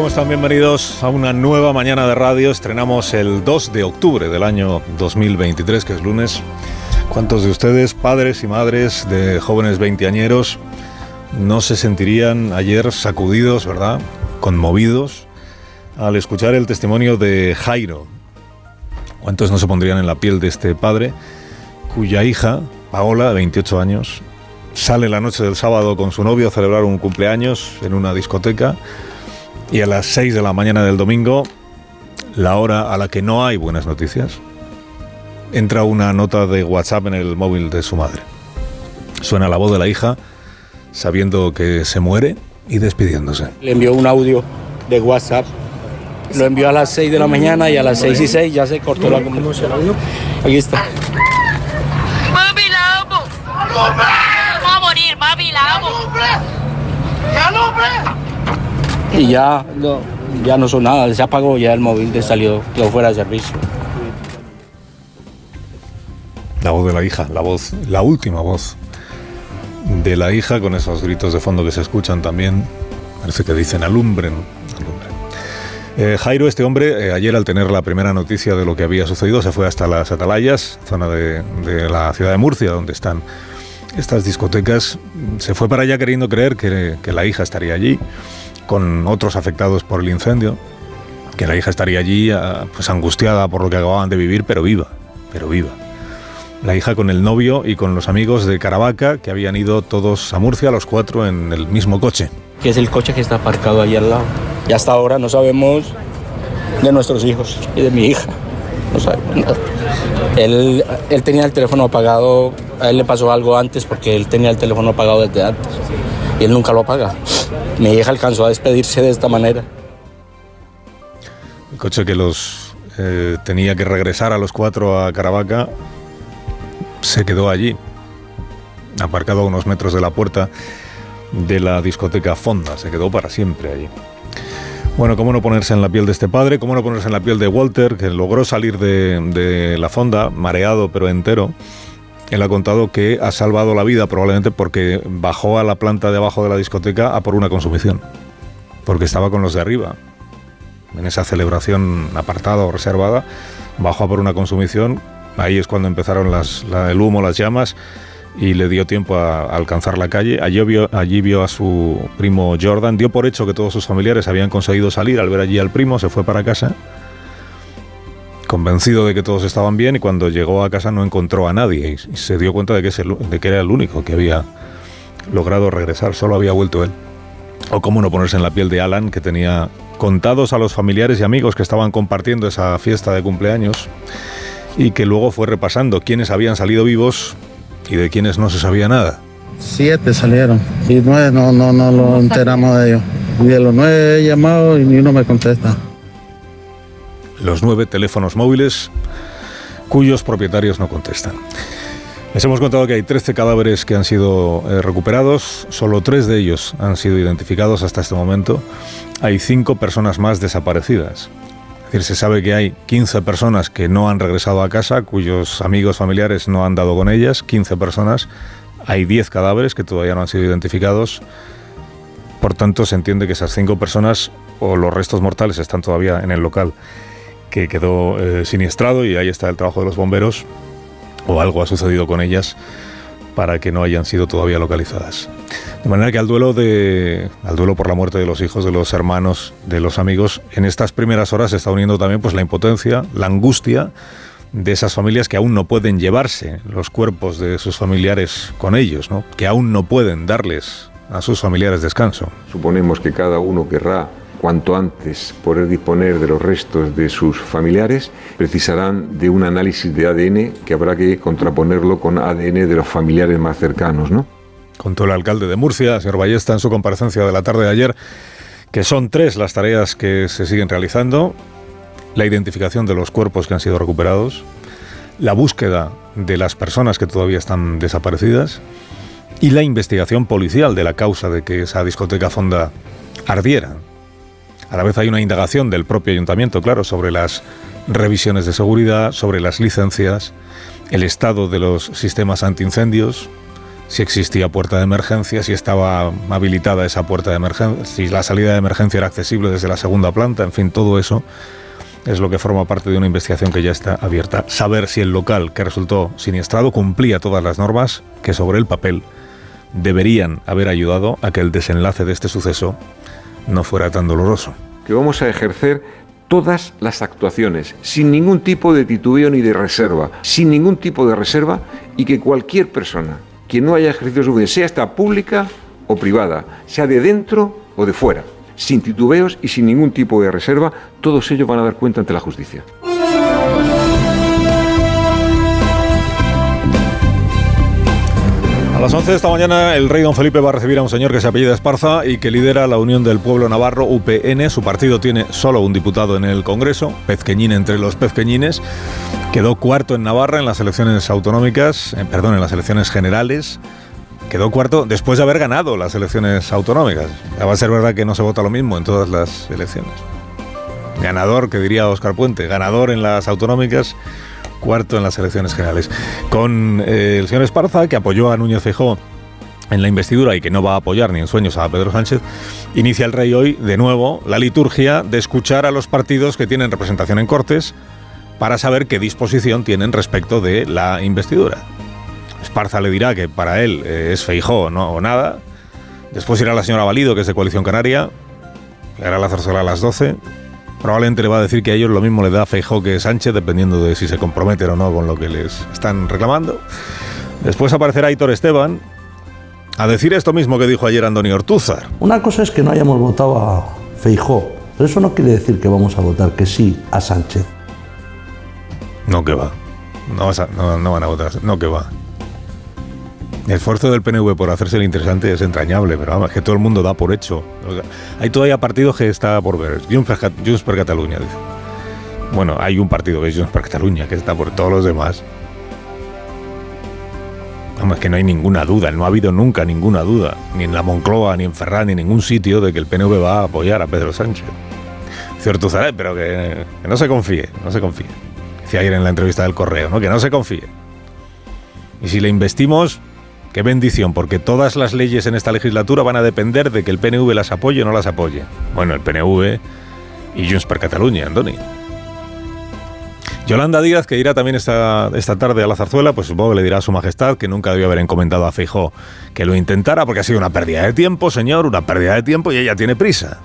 ¿Cómo están? Bienvenidos a una nueva mañana de radio. Estrenamos el 2 de octubre del año 2023, que es lunes. ¿Cuántos de ustedes, padres y madres de jóvenes veinteañeros, no se sentirían ayer sacudidos, verdad? Conmovidos al escuchar el testimonio de Jairo. ¿Cuántos no se pondrían en la piel de este padre cuya hija, Paola, de 28 años, sale la noche del sábado con su novio a celebrar un cumpleaños en una discoteca y a las 6 de la mañana del domingo, la hora a la que no hay buenas noticias, entra una nota de WhatsApp en el móvil de su madre. Suena la voz de la hija sabiendo que se muere y despidiéndose. Le envió un audio de WhatsApp. Lo envió a las 6 de la mañana y a las 6 y 6 ya se cortó la comunicación. Aquí está. Mami, la amo. Vamos a morir, mami, la amo. Y ya no, ya no son nada, se apagó ya el móvil, de salió, quedó fuera de servicio. La voz de la hija, la voz, la última voz de la hija con esos gritos de fondo que se escuchan también. Parece que dicen alumbren, alumbren. Eh, Jairo, este hombre, eh, ayer al tener la primera noticia de lo que había sucedido, se fue hasta las Atalayas, zona de, de la ciudad de Murcia, donde están estas discotecas. Se fue para allá queriendo creer que, que la hija estaría allí, con otros afectados por el incendio, que la hija estaría allí ah, pues angustiada por lo que acababan de vivir, pero viva, pero viva la hija con el novio y con los amigos de Caravaca, que habían ido todos a Murcia, los cuatro en el mismo coche. Que es el coche que está aparcado ahí al lado. Y hasta ahora no sabemos de nuestros hijos y de mi hija. No sabemos nada. Él, él tenía el teléfono apagado, a él le pasó algo antes porque él tenía el teléfono apagado desde antes. Y él nunca lo apaga. Mi hija alcanzó a despedirse de esta manera. El coche que los eh, tenía que regresar a los cuatro a Caravaca se quedó allí, aparcado a unos metros de la puerta de la discoteca Fonda, se quedó para siempre allí. Bueno, ¿cómo no ponerse en la piel de este padre? ¿Cómo no ponerse en la piel de Walter, que logró salir de, de la fonda, mareado pero entero? Él ha contado que ha salvado la vida probablemente porque bajó a la planta de abajo de la discoteca a por una consumición, porque estaba con los de arriba. En esa celebración apartada o reservada, bajó a por una consumición Ahí es cuando empezaron el humo, las llamas, y le dio tiempo a, a alcanzar la calle. Allí vio, allí vio, a su primo Jordan, dio por hecho que todos sus familiares habían conseguido salir. Al ver allí al primo, se fue para casa, convencido de que todos estaban bien, y cuando llegó a casa no encontró a nadie, y, y se dio cuenta de que, de que era el único que había logrado regresar, solo había vuelto él. O cómo no ponerse en la piel de Alan, que tenía contados a los familiares y amigos que estaban compartiendo esa fiesta de cumpleaños y que luego fue repasando quiénes habían salido vivos y de quiénes no se sabía nada. Siete salieron y nueve no, no, no lo enteramos de ellos. Y de los nueve he llamado y ni uno me contesta. Los nueve teléfonos móviles cuyos propietarios no contestan. Les hemos contado que hay 13 cadáveres que han sido eh, recuperados, solo tres de ellos han sido identificados hasta este momento. Hay cinco personas más desaparecidas. Es decir, se sabe que hay 15 personas que no han regresado a casa, cuyos amigos familiares no han dado con ellas, 15 personas. Hay 10 cadáveres que todavía no han sido identificados. Por tanto, se entiende que esas 5 personas o los restos mortales están todavía en el local que quedó eh, siniestrado y ahí está el trabajo de los bomberos o algo ha sucedido con ellas para que no hayan sido todavía localizadas. De manera que al duelo, de, al duelo por la muerte de los hijos, de los hermanos, de los amigos, en estas primeras horas se está uniendo también pues, la impotencia, la angustia de esas familias que aún no pueden llevarse los cuerpos de sus familiares con ellos, ¿no? que aún no pueden darles a sus familiares descanso. Suponemos que cada uno querrá cuanto antes poder disponer de los restos de sus familiares, precisarán de un análisis de ADN que habrá que contraponerlo con ADN de los familiares más cercanos, ¿no? Contó el alcalde de Murcia, señor Ballesta, en su comparecencia de la tarde de ayer, que son tres las tareas que se siguen realizando. la identificación de los cuerpos que han sido recuperados, la búsqueda de las personas que todavía están desaparecidas y la investigación policial de la causa de que esa discoteca fonda ardiera. A la vez hay una indagación del propio ayuntamiento, claro, sobre las revisiones de seguridad, sobre las licencias, el estado de los sistemas antiincendios, si existía puerta de emergencia, si estaba habilitada esa puerta de emergencia, si la salida de emergencia era accesible desde la segunda planta, en fin, todo eso es lo que forma parte de una investigación que ya está abierta. Saber si el local que resultó siniestrado cumplía todas las normas que sobre el papel deberían haber ayudado a que el desenlace de este suceso no fuera tan doloroso. Que vamos a ejercer todas las actuaciones, sin ningún tipo de titubeo ni de reserva, sin ningún tipo de reserva, y que cualquier persona que no haya ejercido su función, sea esta pública o privada, sea de dentro o de fuera, sin titubeos y sin ningún tipo de reserva, todos ellos van a dar cuenta ante la justicia. A las 11 de esta mañana el rey don Felipe va a recibir a un señor que se apellida Esparza y que lidera la Unión del Pueblo Navarro, UPN. Su partido tiene solo un diputado en el Congreso, pezqueñín entre los pezqueñines. Quedó cuarto en Navarra en las elecciones autonómicas, eh, perdón, en las elecciones generales. Quedó cuarto después de haber ganado las elecciones autonómicas. Ya va a ser verdad que no se vota lo mismo en todas las elecciones. Ganador, que diría Oscar Puente, ganador en las autonómicas cuarto en las elecciones generales. Con eh, el señor Esparza, que apoyó a Núñez Feijóo en la investidura y que no va a apoyar ni en sueños a Pedro Sánchez, inicia el rey hoy de nuevo la liturgia de escuchar a los partidos que tienen representación en Cortes para saber qué disposición tienen respecto de la investidura. Esparza le dirá que para él eh, es Feijó ¿no? o nada. Después irá la señora Valido, que es de Coalición Canaria. Llegará la zarzuela a las 12 probablemente le va a decir que a ellos lo mismo le da Feijó que Sánchez, dependiendo de si se comprometen o no con lo que les están reclamando. Después aparecerá Aitor Esteban a decir esto mismo que dijo ayer Antonio Ortúzar. Una cosa es que no hayamos votado a Feijó, pero eso no quiere decir que vamos a votar que sí a Sánchez. No que va. No, no, no van a votar. No que va. El esfuerzo del PNV por hacerse el interesante es entrañable, pero vamos, que todo el mundo da por hecho. hay todavía partidos que está por ver. Junts per, Cataluña, dice. Bueno, hay un partido que es Junts per Cataluña, que está por todos los demás. Vamos, es que no hay ninguna duda, no ha habido nunca ninguna duda, ni en la Moncloa, ni en Ferran, ni en ningún sitio, de que el PNV va a apoyar a Pedro Sánchez. Cierto Zaré, pero que, que, no se confíe, no se confíe. Decía ayer en la entrevista del correo, ¿no? Que no se confíe. Y si le investimos, Qué bendición, porque todas las leyes en esta legislatura van a depender de que el PNV las apoye o no las apoye. Bueno, el PNV y Junts per Cataluña, Andoni. Yolanda Díaz, que irá también esta, esta tarde a la zarzuela, pues supongo que le dirá a su majestad que nunca debió haber encomendado a Feijó que lo intentara, porque ha sido una pérdida de tiempo, señor, una pérdida de tiempo y ella tiene prisa.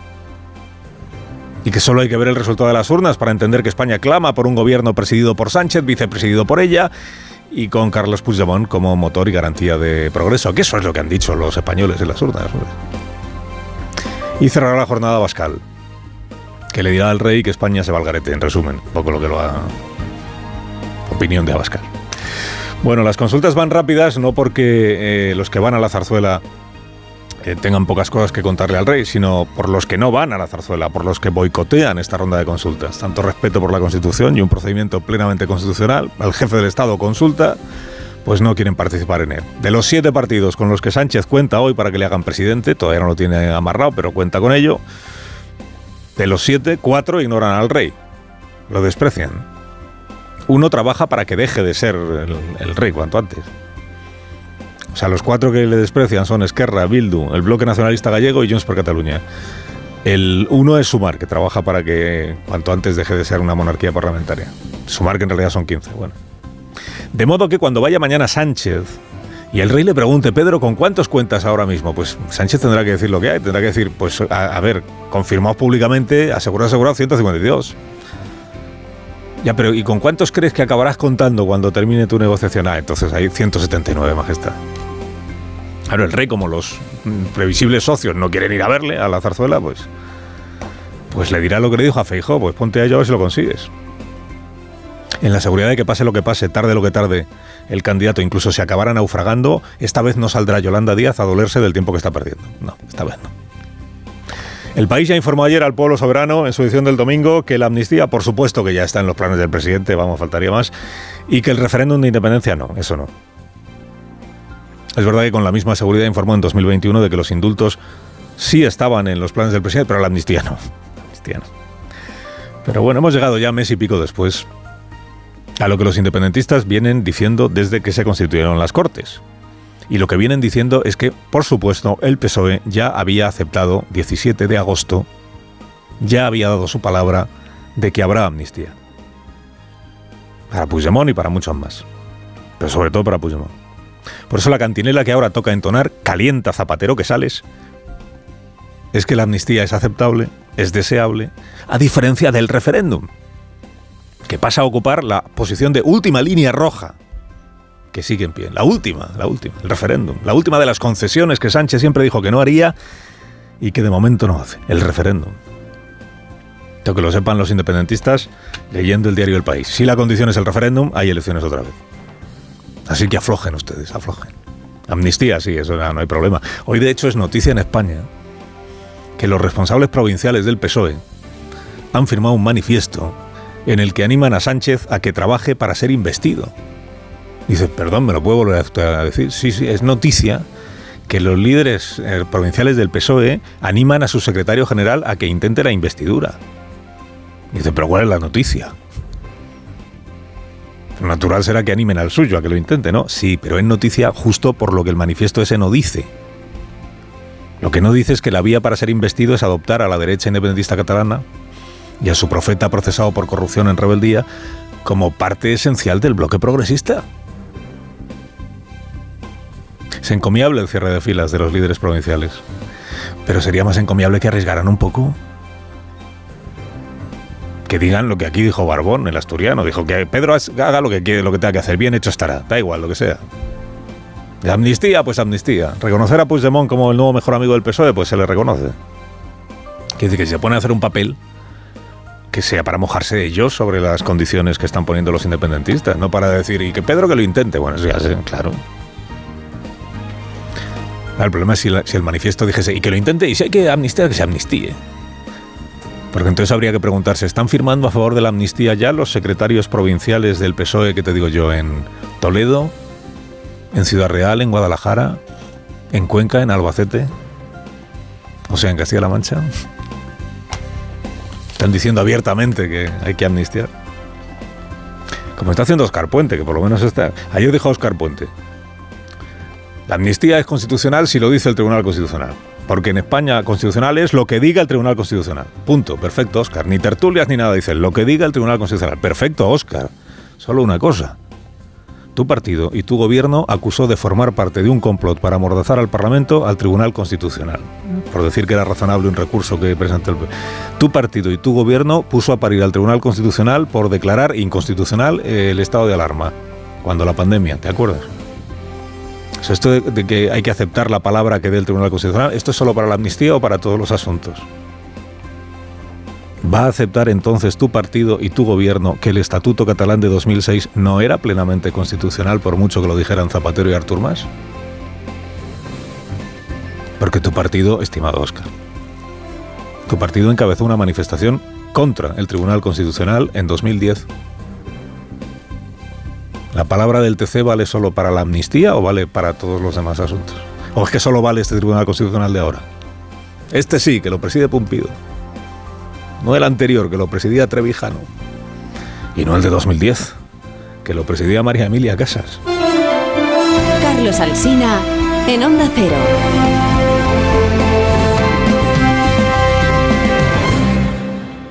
Y que solo hay que ver el resultado de las urnas para entender que España clama por un gobierno presidido por Sánchez, vicepresidido por ella, y con Carlos Puigdemont como motor y garantía de progreso, que eso es lo que han dicho los españoles en las urnas. Y cerrará la jornada Bascal, que le dirá al rey que España se va al garete, en resumen, un poco lo que lo ha... opinión de Abascal. Bueno, las consultas van rápidas no porque eh, los que van a la zarzuela tengan pocas cosas que contarle al rey, sino por los que no van a la zarzuela, por los que boicotean esta ronda de consultas. Tanto respeto por la Constitución y un procedimiento plenamente constitucional, al jefe del Estado consulta, pues no quieren participar en él. De los siete partidos con los que Sánchez cuenta hoy para que le hagan presidente, todavía no lo tiene amarrado, pero cuenta con ello, de los siete, cuatro ignoran al rey, lo desprecian. Uno trabaja para que deje de ser el rey cuanto antes. O sea, los cuatro que le desprecian son Esquerra, Bildu, el Bloque Nacionalista Gallego y Junts por Cataluña. El uno es Sumar, que trabaja para que cuanto antes deje de ser una monarquía parlamentaria. Sumar, que en realidad son 15. Bueno. De modo que cuando vaya mañana Sánchez y el rey le pregunte, Pedro, ¿con cuántos cuentas ahora mismo? Pues Sánchez tendrá que decir lo que hay. Tendrá que decir, pues, a, ver, confirmado públicamente, asegurado, asegurado, 152. Ya, pero ¿y con cuántos crees que acabarás contando cuando termine tu negociación? Ah, entonces hay 179, Majestad. Claro, el rey, como los previsibles socios no quieren ir a verle a la zarzuela, pues, pues le dirá lo que le dijo a Feijó, pues ponte a ello a ver si lo consigues. En la seguridad de que pase lo que pase, tarde lo que tarde, el candidato incluso se acabara naufragando, esta vez no saldrá Yolanda Díaz a dolerse del tiempo que está perdiendo. No, esta vez no. El país ya informó ayer al pueblo soberano en su edición del domingo que la amnistía, por supuesto que ya está en los planes del presidente, vamos, faltaría más, y que el referéndum de independencia no, eso no. Es verdad que con la misma seguridad informó en 2021 de que los indultos sí estaban en los planes del presidente, pero la amnistía no. Amnistía no. Pero bueno, hemos llegado ya mes y pico después a lo que los independentistas vienen diciendo desde que se constituyeron las Cortes. Y lo que vienen diciendo es que, por supuesto, el PSOE ya había aceptado, 17 de agosto, ya había dado su palabra de que habrá amnistía. Para Puigdemont y para muchos más. Pero sobre todo para Puigdemont. Por eso la cantinela que ahora toca entonar, calienta zapatero que sales, es que la amnistía es aceptable, es deseable, a diferencia del referéndum, que pasa a ocupar la posición de última línea roja que sigue en pie. La última, la última, el referéndum. La última de las concesiones que Sánchez siempre dijo que no haría y que de momento no hace. El referéndum. Que lo sepan los independentistas leyendo el diario El País. Si la condición es el referéndum, hay elecciones otra vez. Así que aflojen ustedes, aflojen. Amnistía, sí, eso no, hay problema. Hoy de hecho es noticia en España que los responsables provinciales del PSOE han firmado un manifiesto en el que animan a Sánchez a que trabaje para ser investido. Dice, perdón, ¿me lo puedo volver a decir? Sí, sí, es noticia que los líderes eh, provinciales del PSOE animan a su secretario general a que intente la investidura. Dice, pero ¿cuál es la noticia? Natural será que animen al suyo a que lo intente, ¿no? Sí, pero es noticia justo por lo que el manifiesto ese no dice. Lo que no dice es que la vía para ser investido es adoptar a la derecha independentista catalana y a su profeta procesado por corrupción en rebeldía como parte esencial del bloque progresista. Es encomiable el cierre de filas de los líderes provinciales, pero sería más encomiable que arriesgaran un poco. Que digan lo que aquí dijo Barbón, el asturiano. Dijo que Pedro haga lo que, quiere, lo que tenga que hacer. Bien hecho estará. Da igual, lo que sea. De amnistía, pues amnistía. Reconocer a Puigdemont como el nuevo mejor amigo del PSOE, pues se le reconoce. Quiere decir que si se pone a hacer un papel, que sea para mojarse ellos sobre las condiciones que están poniendo los independentistas, no para decir, y que Pedro que lo intente. Bueno, eso claro. El problema es si, el manifiesto dijese y que lo intente y si hay que amnistiar, que se amnistíe. Porque entonces habría que preguntarse, ¿están firmando a favor de la amnistía ya los secretarios provinciales del PSOE, que te digo yo, en Toledo, en Ciudad Real, en Guadalajara, en Cuenca, en Albacete? O sea, en Castilla-La Mancha. Están diciendo abiertamente que hay que amnistiar. Como está haciendo Oscar Puente, que por lo menos está... Ayer dijo Oscar Puente, la amnistía es constitucional si lo dice el Tribunal Constitucional. Porque en España constitucional es lo que diga el Tribunal Constitucional. Punto. Perfecto, Oscar. Ni tertulias ni nada dicen. Lo que diga el Tribunal Constitucional. Perfecto, Oscar. Solo una cosa. Tu partido y tu gobierno acusó de formar parte de un complot para amordazar al Parlamento al Tribunal Constitucional. Por decir que era razonable un recurso que presentó el... Tu partido y tu gobierno puso a parir al Tribunal Constitucional por declarar inconstitucional el estado de alarma. Cuando la pandemia, ¿te acuerdas? Esto de, que hay que aceptar la palabra que dé el Tribunal Constitucional, ¿esto es solo para la amnistía o para todos los asuntos? ¿Va a aceptar entonces tu partido y tu gobierno que el Estatuto catalán de 2006 no era plenamente constitucional por mucho que lo dijeran Zapatero y Artur Mas? Porque tu partido, estimado Oscar, tu partido encabezó una manifestación contra el Tribunal Constitucional en 2010 ¿La palabra del TC vale solo para la amnistía o vale para todos los demás asuntos? ¿O es que solo vale este Tribunal Constitucional de ahora? Este sí, que lo preside Pumpido. No el anterior, que lo presidía Trevijano. Y no el de 2010, que lo presidía María Emilia Casas. Carlos Alsina, en Onda Cero.